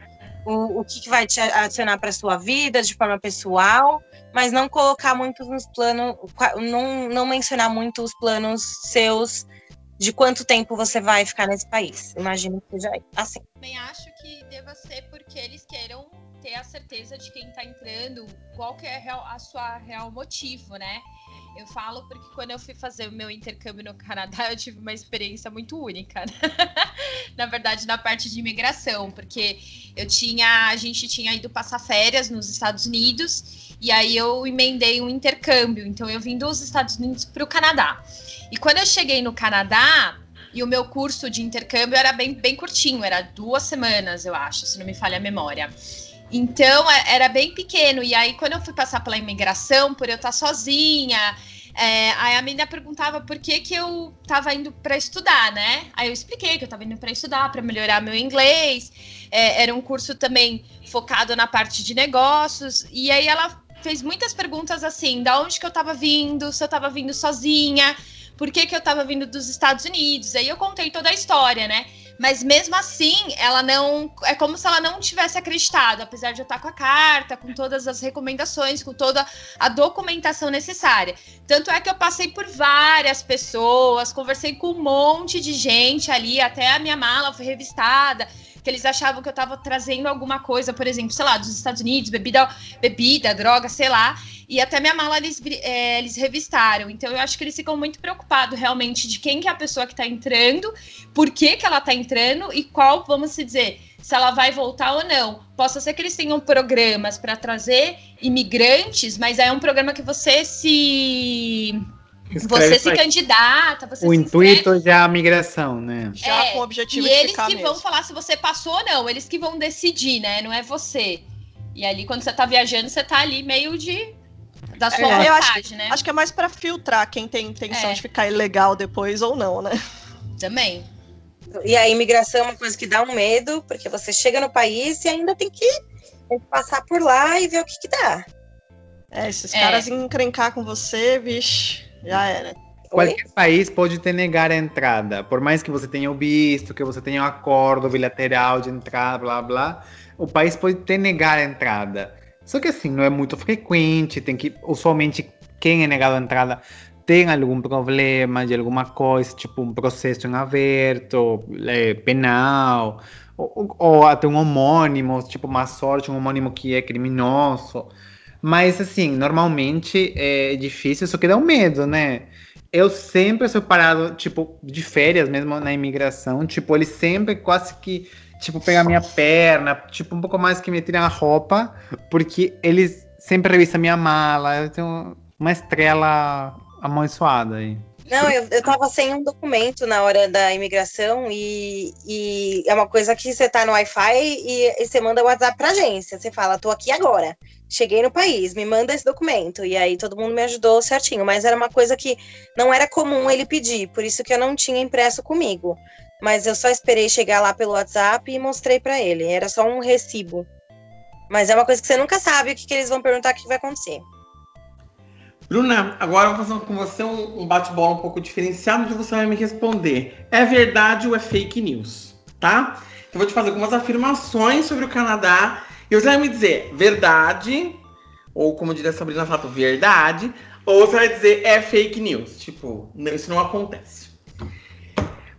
Speaker 4: o, o que, que vai te adicionar para sua vida de forma pessoal, mas não colocar muito nos planos, não, não mencionar muito os planos seus de quanto tempo você vai ficar nesse país. Imagino que seja assim.
Speaker 5: Também acho que deva ser porque eles queiram ter a certeza de quem está entrando, qual que é a, real, a sua real motivo, né? Eu falo porque quando eu fui fazer o meu intercâmbio no Canadá, eu tive uma experiência muito única. Né? [laughs] na verdade, na parte de imigração, porque eu tinha, a gente tinha ido passar férias nos Estados Unidos e aí eu emendei um intercâmbio. Então eu vim dos Estados Unidos para o Canadá. E quando eu cheguei no Canadá, e o meu curso de intercâmbio era bem, bem curtinho, era duas semanas, eu acho, se não me falha a memória. Então, é, era bem pequeno. E aí, quando eu fui passar pela imigração, por eu estar sozinha, é, aí a menina perguntava por que, que eu estava indo para estudar, né? Aí eu expliquei que eu estava indo para estudar, para melhorar meu inglês. É, era um curso também focado na parte de negócios. E aí ela fez muitas perguntas assim: da onde que eu estava vindo, se eu estava vindo sozinha, por que, que eu estava vindo dos Estados Unidos. Aí eu contei toda a história, né? Mas mesmo assim, ela não. É como se ela não tivesse acreditado, apesar de eu estar com a carta, com todas as recomendações, com toda a documentação necessária. Tanto é que eu passei por várias pessoas, conversei com um monte de gente ali, até a minha mala foi revistada que eles achavam que eu estava trazendo alguma coisa, por exemplo, sei lá, dos Estados Unidos, bebida, bebida, droga, sei lá. E até minha mala eles, é, eles revistaram. Então eu acho que eles ficam muito preocupados realmente de quem que é a pessoa que está entrando, por que, que ela está entrando e qual, vamos dizer, se ela vai voltar ou não. Possa ser que eles tenham programas para trazer imigrantes, mas é um programa que você se você se candidata, você
Speaker 1: O
Speaker 5: se
Speaker 1: intuito é a migração, né?
Speaker 3: Já
Speaker 5: É,
Speaker 3: com o objetivo
Speaker 5: E
Speaker 3: de
Speaker 5: eles
Speaker 3: ficar
Speaker 5: que
Speaker 3: mesmo.
Speaker 5: vão falar se você passou ou não, eles que vão decidir, né? Não é você. E ali, quando você tá viajando, você tá ali meio de. da sua
Speaker 3: É, eu acho
Speaker 5: vontade, né?
Speaker 3: Acho que é mais pra filtrar quem tem intenção
Speaker 5: É.
Speaker 3: de ficar ilegal depois ou não, né?
Speaker 5: Também.
Speaker 4: E a imigração é uma coisa que dá um medo, porque você chega no país e ainda tem que, tem que passar por lá e ver o que, que dá.
Speaker 3: É, esses
Speaker 5: É.
Speaker 3: caras encrencar com você, vixe, já era.
Speaker 4: Oi?
Speaker 1: Qualquer país pode te negar a entrada, por mais que você tenha o visto, que você tenha um acordo bilateral de entrada, blá blá, o país pode te negar a entrada. Só que assim, não é muito frequente, tem que, usualmente, quem é negado a entrada tem algum problema de alguma coisa, tipo um processo em aberto, é, penal, ou, ou até um homônimo, tipo uma sorte, um homônimo que é criminoso. Mas assim, normalmente é difícil, só que dá um medo, né? Eu sempre sou parado, tipo, de férias mesmo na imigração. Tipo, eles sempre quase que, tipo, pegam a minha perna, tipo, um pouco mais que me tiram a roupa, porque eles sempre revisam minha mala. Eu tenho uma estrela amonçoada aí.
Speaker 4: Não, eu, eu tava sem um documento na hora da imigração e, e é uma coisa que você tá no Wi-Fi e, e você manda WhatsApp pra agência. Você fala, tô aqui agora, cheguei no país, me manda esse documento. E aí todo mundo me ajudou certinho, mas era uma coisa que não era comum ele pedir, por isso que eu não tinha impresso comigo. Mas eu só esperei chegar lá pelo WhatsApp e mostrei pra ele. Era só um recibo. Mas é uma coisa que você nunca sabe o que, que eles vão perguntar, o que vai acontecer.
Speaker 2: Bruna, agora eu vou fazer com você um bate-bola um pouco diferenciado onde você vai me responder. É verdade ou é fake news? Tá? Eu vou te fazer algumas afirmações sobre o Canadá e você vai me dizer verdade, ou como diria a Sabrina Sato, verdade, ou você vai dizer é fake news. Tipo, isso não acontece.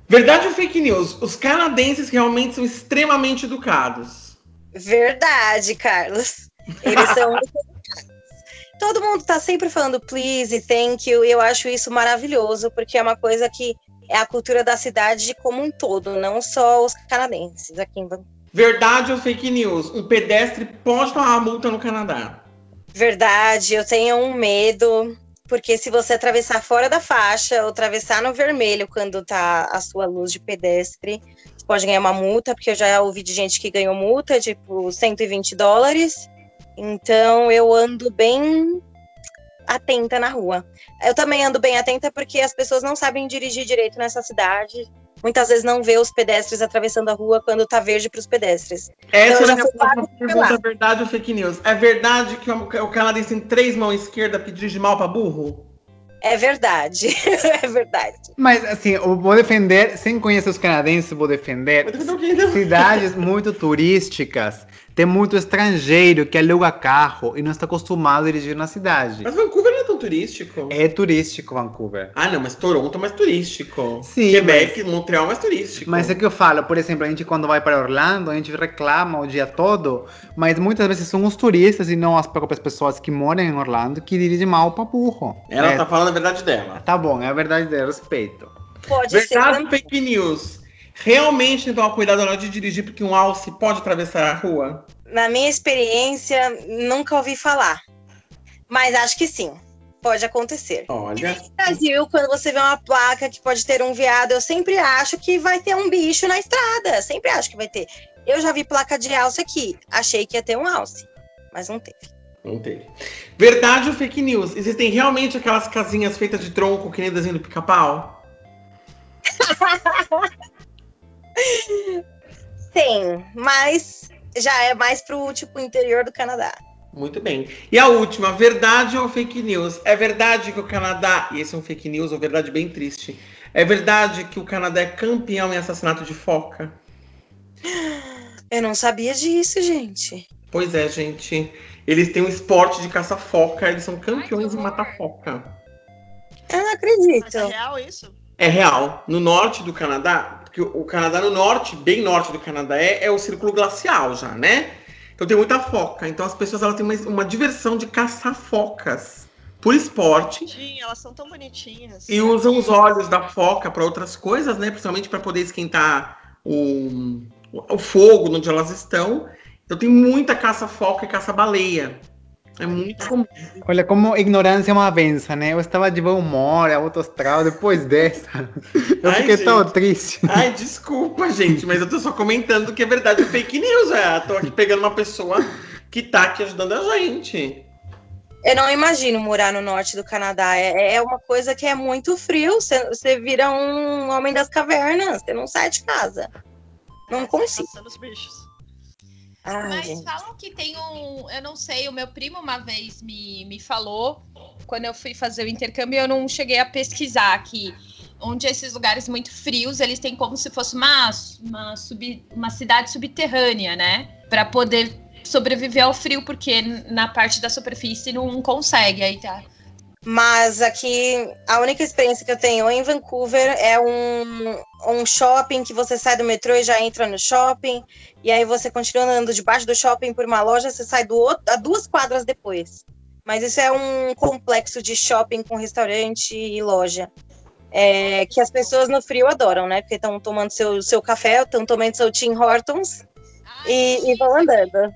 Speaker 2: Verdade ou fake news? Os canadenses realmente são extremamente educados.
Speaker 4: Verdade, Carlos. Eles são. Todo mundo tá sempre falando please e thank you, e eu acho isso maravilhoso, porque é uma coisa que é a cultura da cidade como um todo, não só os canadenses aqui em Van-
Speaker 2: Verdade ou fake news? Um pedestre pode tomar uma multa no Canadá.
Speaker 4: Verdade, eu tenho um medo, porque se você atravessar fora da faixa ou atravessar no vermelho quando tá a sua luz de pedestre, você pode ganhar uma multa, porque eu já ouvi de gente que ganhou multa, tipo 120 dólares. Então eu ando bem atenta na rua. Eu também ando bem atenta porque as pessoas não sabem dirigir direito nessa cidade. Muitas vezes não vê os pedestres atravessando a rua quando tá verde para os pedestres.
Speaker 2: Essa
Speaker 4: Eu
Speaker 2: é a minha próxima pergunta,
Speaker 4: pela-
Speaker 2: é verdade ou fake news? É verdade que o canadense tem três mãos esquerdas que dirige mal pra burro?
Speaker 4: É verdade, [laughs] é verdade.
Speaker 1: Mas assim, eu vou defender, sem conhecer os canadenses, vou defender cidades muito turísticas tem muito estrangeiro que aluga carro e não está acostumado a dirigir na cidade.
Speaker 2: Mas Vancouver não é tão turístico.
Speaker 1: É turístico Vancouver.
Speaker 2: Ah, não, mas Toronto é mais turístico.
Speaker 1: Sim,
Speaker 2: Quebec, Montreal é mais turístico.
Speaker 1: Mas é que eu falo, por exemplo, a gente quando vai para Orlando, a gente reclama o dia todo, mas muitas vezes são os turistas e não as próprias pessoas que moram em Orlando que dirigem mal para burro.
Speaker 2: Ela
Speaker 1: É,
Speaker 2: tá falando a verdade dela.
Speaker 1: Tá bom, é a verdade dela, respeito.
Speaker 4: Pode
Speaker 2: Verdade
Speaker 4: ser.
Speaker 2: ou fake news? Realmente tem que tomar cuidado na hora de dirigir porque um alce pode atravessar a rua?
Speaker 4: Na minha experiência, nunca ouvi falar. Mas acho que sim. Pode acontecer.
Speaker 2: Olha.
Speaker 4: No Brasil, quando você vê uma placa que pode ter um viado, eu sempre acho que vai ter um bicho na estrada. Sempre acho que vai ter. Eu já vi placa de alce aqui. Achei que ia ter um alce, mas não teve.
Speaker 2: Não teve. Verdade ou fake news? Existem realmente aquelas casinhas feitas de tronco que nem desenho do pica-pau? [laughs]
Speaker 4: Tem, mas já é mais pro tipo interior do Canadá.
Speaker 2: Muito bem. E a última, verdade ou fake news? É verdade que o Canadá, e esse é um fake news, ou verdade bem triste, é verdade que o Canadá é campeão em assassinato de foca?
Speaker 4: Eu não sabia disso, gente.
Speaker 2: Pois é, gente. Eles têm um esporte de caça-foca, eles são campeões em matar foca.
Speaker 4: Eu não
Speaker 3: Mas
Speaker 4: acredito.
Speaker 3: é real isso?
Speaker 2: É real. No norte do Canadá, porque o Canadá no norte, bem norte do Canadá, é, é o círculo glacial já, né? Então tem muita foca. Então as pessoas elas têm uma, uma diversão de caçar focas por esporte
Speaker 3: Sim, elas são tão bonitinhas.
Speaker 2: e usam os olhos da foca para outras coisas, né? Principalmente para poder esquentar o, o fogo onde elas estão. Então tem muita caça-foca e caça-baleia. É muito comum.
Speaker 1: Olha como ignorância é uma benção, né? Eu estava de bom humor, astral, depois dessa. [laughs] Eu
Speaker 2: Ai,
Speaker 1: fiquei tão
Speaker 2: gente.
Speaker 1: triste.
Speaker 2: Ai, desculpa, gente, mas eu tô só comentando que é verdade é fake news. É. Tô aqui pegando uma pessoa que tá aqui ajudando a gente.
Speaker 4: Eu não imagino morar no norte do Canadá. É, é uma coisa que é muito frio. Você, você vira um homem das cavernas. Você não sai de casa. Não consigo.
Speaker 3: Caçando os bichos.
Speaker 4: Ai,
Speaker 5: Mas
Speaker 4: gente.
Speaker 5: falam que tem um. Eu não sei, o meu primo uma vez me, me falou, quando eu fui fazer o intercâmbio, eu não cheguei a pesquisar que onde esses lugares muito frios, eles têm como se fosse uma, uma, sub, uma cidade subterrânea, né? Para poder sobreviver ao frio, porque na parte da superfície não consegue. Aí tá.
Speaker 4: Mas aqui, a única experiência que eu tenho em Vancouver é um, um shopping que você sai do metrô e já entra no shopping. E aí você continua andando debaixo do shopping por uma loja, você sai do outro, a duas quadras depois. Mas isso é um complexo de shopping com restaurante e loja. É, que as pessoas no frio adoram, né? Porque estão tomando seu, seu café, estão tomando seu Tim Hortons e, e vão andando.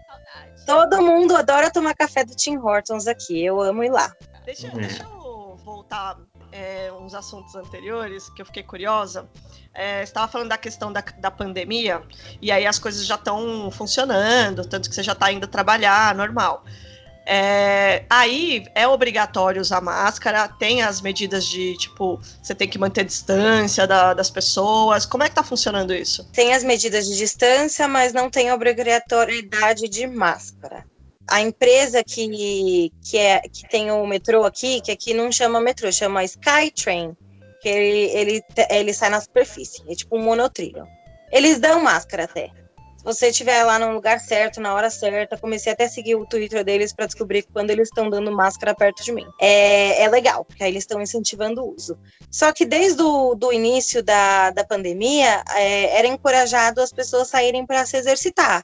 Speaker 4: Todo mundo adora tomar café do Tim Hortons aqui. Eu amo ir lá.
Speaker 3: Deixa,
Speaker 2: Uhum.
Speaker 3: deixa eu voltar é, uns assuntos anteriores que eu fiquei curiosa. É, você estava falando da questão da, da pandemia, e aí as coisas já estão funcionando, tanto que você já está indo trabalhar, normal. É, aí é obrigatório usar máscara, tem as medidas de tipo, você tem que manter distância da- das pessoas. Como é que tá funcionando isso?
Speaker 4: Tem as medidas de distância, mas não tem obrigatoriedade de máscara. A empresa que, que, é, que tem o metrô aqui, que aqui não chama metrô, chama Skytrain, que ele, ele, ele sai na superfície, é tipo um monotrilho. Eles dão máscara até. Se você estiver lá no lugar certo, na hora certa, comecei até a seguir o Twitter deles para descobrir quando eles estão dando máscara perto de mim. É, é legal, porque aí eles estão incentivando o uso. Só que desde o do início da, da pandemia, é, era encorajado as pessoas saírem para se exercitar.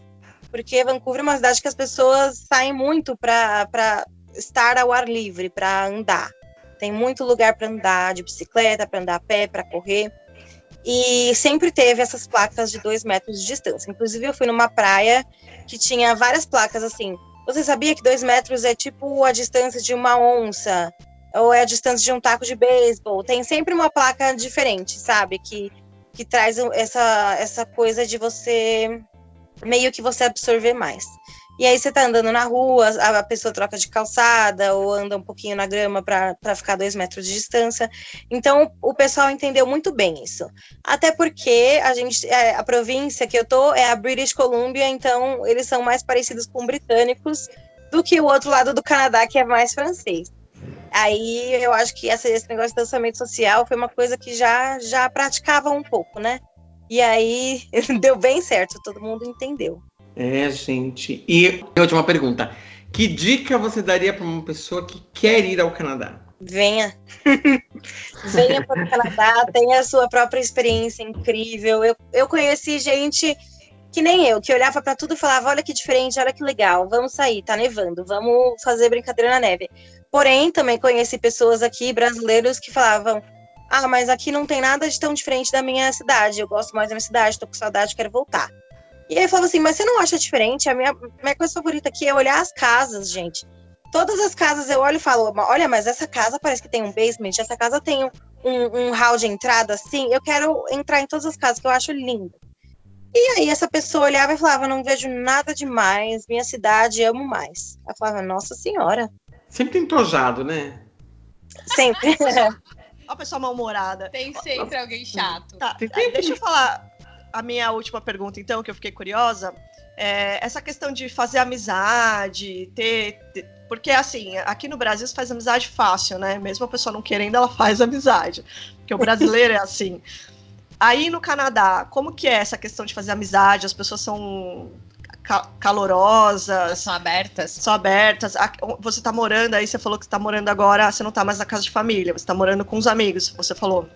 Speaker 4: Porque Vancouver é uma cidade que as pessoas saem muito para estar ao ar livre, para andar. Tem muito lugar para andar de bicicleta, para andar a pé, para correr. E sempre teve essas placas de dois metros de distância. Inclusive, eu fui numa praia que tinha várias placas assim. Você sabia que dois metros é tipo a distância de uma onça? Ou é a distância de um taco de beisebol? Tem sempre uma placa diferente, sabe? Que, que traz essa, essa coisa de você meio que você absorver mais. E aí você tá andando na rua, a, pessoa troca de calçada ou anda um pouquinho na grama para ficar dois metros de distância. Então o pessoal entendeu muito bem isso. Até porque a gente, é, a província que eu tô é a British Columbia, então eles são mais parecidos com britânicos do que o outro lado do Canadá, que é mais francês. Aí eu acho que esse negócio de distanciamento social foi uma coisa que já, já praticava um pouco, né? E aí [laughs] deu bem certo, todo mundo entendeu.
Speaker 2: É, gente. E a última pergunta. Que dica você daria para uma pessoa que quer ir ao Canadá?
Speaker 4: Venha. [laughs] Venha para o Canadá, tenha a sua própria experiência incrível. Eu, eu conheci gente que nem eu, que olhava para tudo e falava: olha que diferente, olha que legal, vamos sair, tá nevando, vamos fazer brincadeira na neve. Porém, também conheci pessoas aqui, brasileiros, que falavam: ah, mas aqui não tem nada de tão diferente da minha cidade, eu gosto mais da minha cidade, tô com saudade, quero voltar. E aí eu falava assim: mas você não acha diferente? A minha, minha coisa favorita aqui é olhar as casas, gente. Todas as casas eu olho e falo: olha, mas essa casa parece que tem um basement, essa casa tem um, um, um hall de entrada assim. Eu quero entrar em todas as casas, que eu acho lindo. E aí essa pessoa olhava e falava, não vejo nada demais, minha cidade amo mais. Eu falava, nossa senhora.
Speaker 2: Sempre entojado, né?
Speaker 4: Sempre. [laughs]
Speaker 3: Uma pessoa mal-humorada.
Speaker 5: Tem sempre alguém chato.
Speaker 3: Tá, deixa eu falar a minha última pergunta, então, que eu fiquei curiosa. É, essa questão de fazer amizade, ter, ter, Porque, assim, aqui no Brasil se faz amizade fácil, né? Mesmo a pessoa não querendo, ela faz amizade. Porque o brasileiro é assim. Aí no Canadá, como que é essa questão de fazer amizade? As pessoas são calorosas.
Speaker 5: São abertas.
Speaker 3: São abertas. Você tá morando, aí você falou que você tá morando agora, você não tá mais na casa de família, você tá morando com os amigos, você falou.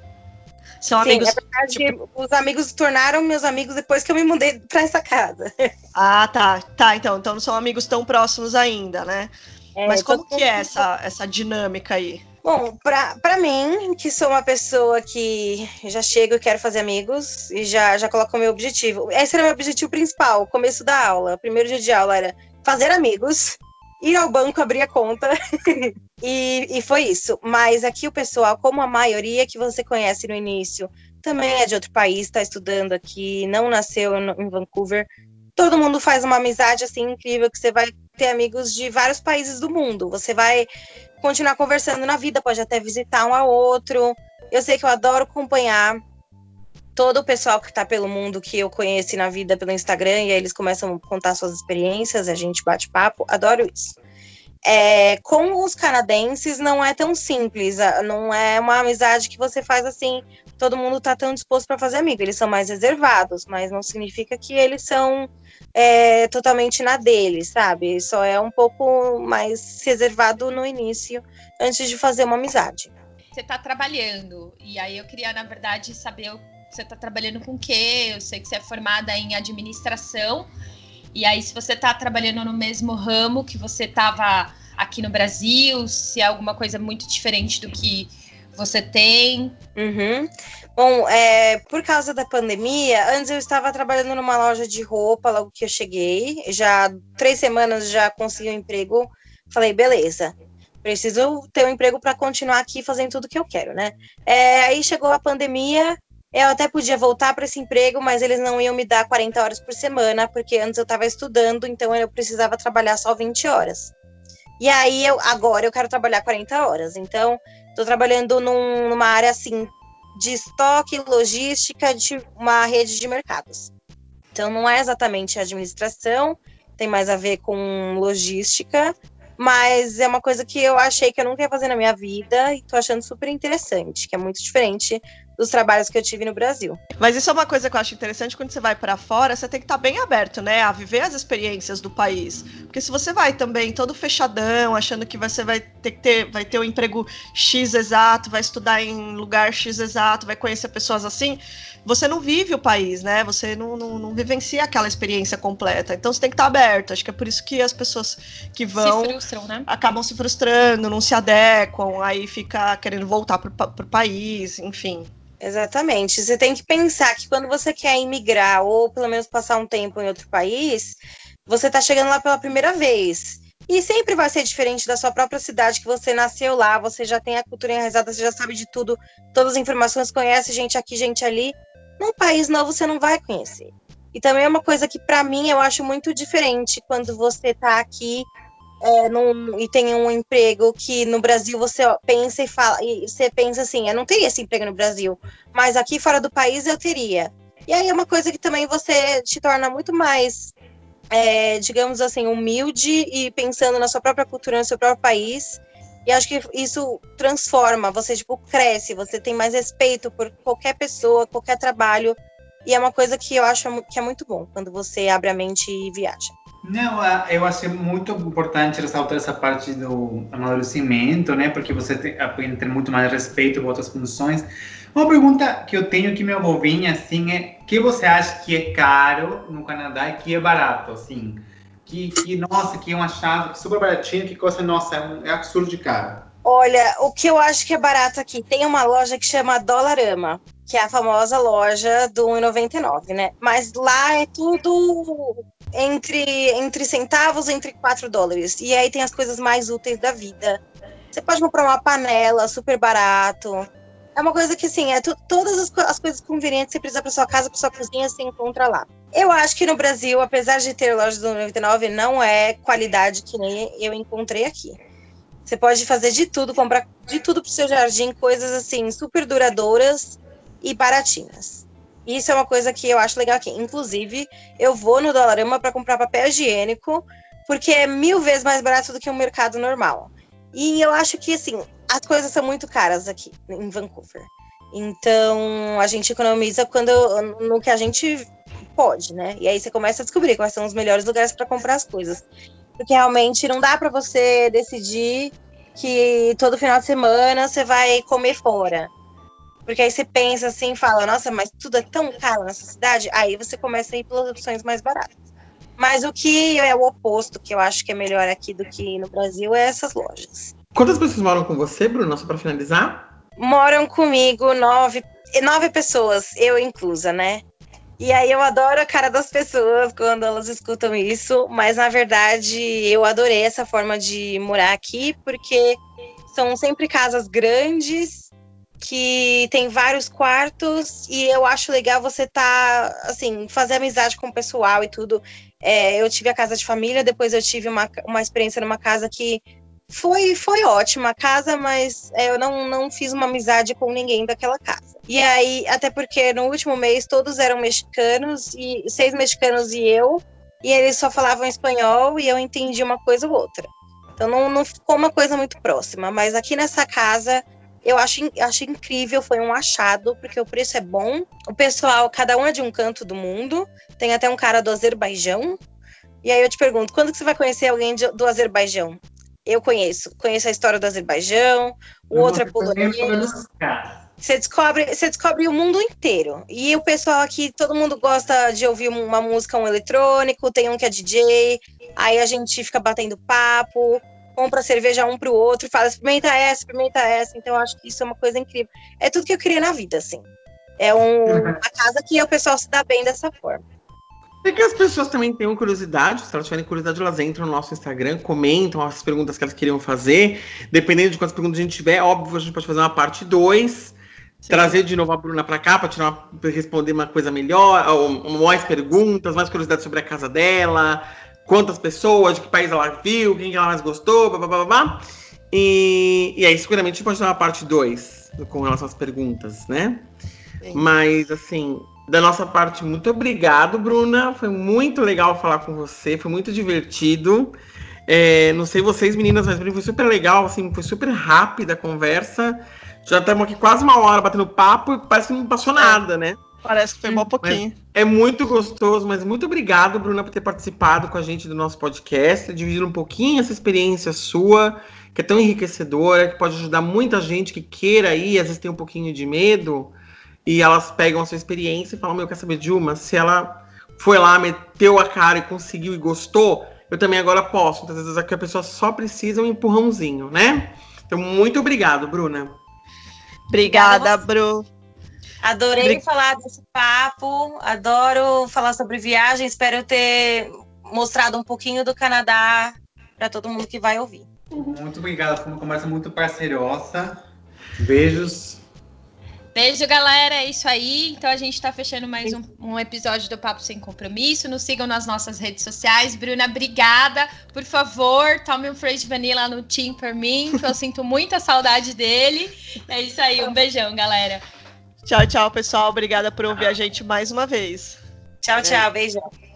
Speaker 4: São Sim, amigos. É verdade, tipo... os amigos se tornaram meus amigos depois que eu me mudei para essa casa. [laughs]
Speaker 3: Ah, tá. Tá, então. Então não são amigos tão próximos ainda, né? É, Mas como que é essa, essa dinâmica aí?
Speaker 4: Bom, para mim, que sou uma pessoa que já chego e quero fazer amigos, e já, já coloco o meu objetivo. Esse era o meu objetivo principal, o começo da aula. O primeiro dia de aula era fazer amigos, ir ao banco, abrir a conta. [laughs] e, e foi isso. Mas aqui o pessoal, como a maioria que você conhece no início, também é de outro país, está estudando aqui, não nasceu em Vancouver. Todo mundo faz uma amizade assim incrível que você vai ter amigos de vários países do mundo. Você vai continuar conversando na vida, pode até visitar um ao outro. Eu sei que eu adoro acompanhar todo o pessoal que está pelo mundo que eu conheci na vida pelo Instagram, e aí eles começam a contar suas experiências, a gente bate papo, adoro isso. É, com os canadenses não é tão simples, não é uma amizade que você faz assim, todo mundo está tão disposto para fazer amigo, eles são mais reservados, mas não significa que eles são é, totalmente na deles, sabe? Só é um pouco mais reservado no início, antes de fazer uma amizade.
Speaker 5: Você está trabalhando, e aí eu queria, na verdade, saber você está trabalhando com o quê? Eu sei que você é formada em administração. E aí, se você está trabalhando no mesmo ramo que você estava aqui no Brasil, se é alguma coisa muito diferente do que você tem.
Speaker 4: Uhum. Bom, é, por causa da pandemia, antes eu estava trabalhando numa loja de roupa logo que eu cheguei. Já três semanas já consegui um emprego. Falei, beleza, preciso ter um emprego para continuar aqui fazendo tudo que eu quero, né? É, aí chegou a pandemia, eu até podia voltar para esse emprego, mas eles não iam me dar 40 horas por semana, porque antes eu estava estudando, então eu precisava trabalhar só 20 horas. E aí, eu, agora eu quero trabalhar 40 horas. Então, estou trabalhando num, numa área assim de estoque, logística, de uma rede de mercados. Então, não é exatamente administração, tem mais a ver com logística, mas é uma coisa que eu achei que eu nunca ia fazer na minha vida e tô achando super interessante, que é muito diferente dos trabalhos que eu tive no Brasil.
Speaker 3: Mas isso é uma coisa que eu acho interessante quando você vai para fora, você tem que estar tá bem aberto, né, a viver as experiências do país. Porque se você vai também todo fechadão, achando que você vai ter que ter, vai ter o um emprego X exato, vai estudar em lugar X exato, vai conhecer pessoas assim, você não vive o país, né? Você não, não, não vivencia aquela experiência completa. Então você tem que estar tá aberto. Acho que é por isso que as pessoas que vão
Speaker 5: se frustram, né?
Speaker 3: acabam se frustrando, não se adequam, aí fica querendo voltar para o país, enfim.
Speaker 4: Exatamente. Você tem que pensar que quando você quer imigrar ou pelo menos passar um tempo em outro país, você está chegando lá pela primeira vez. E sempre vai ser diferente da sua própria cidade, que você nasceu lá, você já tem a cultura enraizada, você já sabe de tudo, todas as informações, conhece gente aqui, gente ali. Num país novo você não vai conhecer. E também é uma coisa que para mim eu acho muito diferente quando você está aqui é, num, e tem um emprego que no Brasil você pensa e fala, e você pensa assim, eu não teria esse emprego no Brasil, mas aqui fora do país eu teria. E aí é uma coisa que também você te torna muito mais, é, digamos assim, humilde e pensando na sua própria cultura, no seu próprio país. E acho que isso transforma, você tipo cresce, você tem mais respeito por qualquer pessoa, qualquer trabalho E é uma coisa que eu acho que é muito bom quando você abre a mente e viaja.
Speaker 1: Não, eu achei muito importante ressaltar essa parte do amadurecimento, né? Porque você tem, aprende a ter muito mais respeito por outras funções. Uma pergunta que eu tenho que me envolvinha, assim, é que você acha que é caro no Canadá e que é barato, assim? Que, que nossa, que é um achado super baratinho, que custa, nossa, é, um, é absurdo de caro.
Speaker 4: Olha, o que eu acho que é barato aqui, tem uma loja que chama Dollarama, que é a famosa loja do 1,99, né? Mas lá é tudo entre, entre centavos, entre 4 dólares. E aí tem as coisas mais úteis da vida. Você pode comprar uma panela super barato. É uma coisa que, assim, é todas as, as, coisas convenientes que você precisa para sua casa, para sua cozinha, você encontra lá. Eu acho que no Brasil, apesar de ter loja do 99, não é qualidade que nem eu encontrei aqui. Você pode fazer de tudo, comprar de tudo pro seu jardim, coisas assim, super duradouras e baratinhas. Isso é uma coisa que eu acho legal aqui. Inclusive, eu vou no Dollarama para comprar papel higiênico, porque é mil vezes mais barato do que um mercado normal. E eu acho que, assim, as coisas são muito caras aqui em Vancouver. Então, a gente economiza quando no que a gente pode, né? E aí você começa a descobrir quais são os melhores lugares para comprar as coisas. Porque realmente não dá para você decidir que todo final de semana você vai comer fora. Porque aí você pensa assim e fala, nossa, mas tudo é tão caro nessa cidade. Aí você começa a ir pelas opções mais baratas. Mas o que é o oposto, que eu acho que é melhor aqui do que no Brasil, é essas lojas.
Speaker 2: Quantas pessoas moram com você, Bruno, só para finalizar?
Speaker 4: Moram comigo nove, nove pessoas, eu inclusa, né? E aí eu adoro a cara das pessoas quando elas escutam isso, mas na verdade eu adorei essa forma de morar aqui, porque são sempre casas grandes que tem vários quartos e eu acho legal você tá assim fazer amizade com o pessoal e tudo. É, eu tive a casa de família, depois eu tive uma, uma experiência numa casa que foi, foi ótima a casa, mas é, eu não, não fiz uma amizade com ninguém daquela casa. E aí, até porque no último mês todos eram mexicanos, e seis mexicanos e eu, e eles só falavam espanhol e eu entendi uma coisa ou outra. Então não, não ficou uma coisa muito próxima, mas aqui nessa casa eu acho, acho incrível, foi um achado, porque o preço é bom. O pessoal, cada um é de um canto do mundo. Tem até um cara do Azerbaijão. E aí eu te pergunto, quando que você vai conhecer alguém de, do Azerbaijão? eu conheço. Conheço a história do Azerbaijão, o outro é polonês. Você descobre, você descobre o mundo inteiro. E o pessoal aqui, todo mundo gosta de ouvir uma música, um eletrônico, tem um que é DJ, aí a gente fica batendo papo, compra cerveja um pro outro, fala, experimenta essa, experimenta essa. Então, eu acho que isso é uma coisa incrível. É tudo que eu queria na vida, assim. É um, [laughs] uma casa que o pessoal se dá bem dessa forma.
Speaker 2: É que as pessoas também tenham curiosidade, se elas tiverem curiosidade, elas entram no nosso Instagram, comentam as perguntas que elas queriam fazer. Dependendo de quantas perguntas a gente tiver, óbvio, a gente pode fazer uma parte 2. Trazer de novo a Bruna para cá para responder uma coisa melhor, ou, mais perguntas, mais curiosidade sobre a casa dela, quantas pessoas, de que país ela viu, quem ela mais gostou, blá blá blá blá. E, e aí, seguramente, a gente pode fazer uma parte 2 com relação às perguntas, né? Sim. Mas, assim, da nossa parte, muito obrigado, Bruna. Foi muito legal falar com você, foi muito divertido. É, não sei vocês, meninas, mas foi super legal, assim, foi super rápida a conversa. Já estamos aqui quase uma hora batendo papo e parece que não passou nada, né?
Speaker 3: Parece que foi um pouquinho.
Speaker 2: Mas é muito gostoso, mas muito obrigado, Bruna, por ter participado com a gente do nosso podcast, dividir um pouquinho essa experiência sua, que é tão enriquecedora, que pode ajudar muita gente que queira ir, às vezes tem um pouquinho de medo e elas pegam a sua experiência e falam: Meu, quer saber de uma? Se ela foi lá, meteu a cara e conseguiu e gostou, eu também agora posso. Então, às vezes aqui a pessoa só precisa um empurrãozinho, né? Então, muito obrigado, Bruna.
Speaker 3: Obrigada, Bru.
Speaker 4: Adorei Bri... falar desse papo, adoro falar sobre viagem. Espero ter mostrado um pouquinho do Canadá para todo mundo que vai ouvir.
Speaker 1: Muito obrigado, foi uma conversa muito parceirosa. Beijos.
Speaker 5: Beijo, galera. É isso aí. Então a gente está fechando mais um, um, episódio do Papo Sem Compromisso. Nos sigam nas nossas redes sociais. Bruna, obrigada. Por favor, tome um Fresh Vanilla no Team por mim, que eu sinto muita saudade dele. É isso aí. Um beijão, galera.
Speaker 3: Tchau, tchau, pessoal. Obrigada por ouvir a gente mais uma vez.
Speaker 4: Tchau, tchau. Beijão.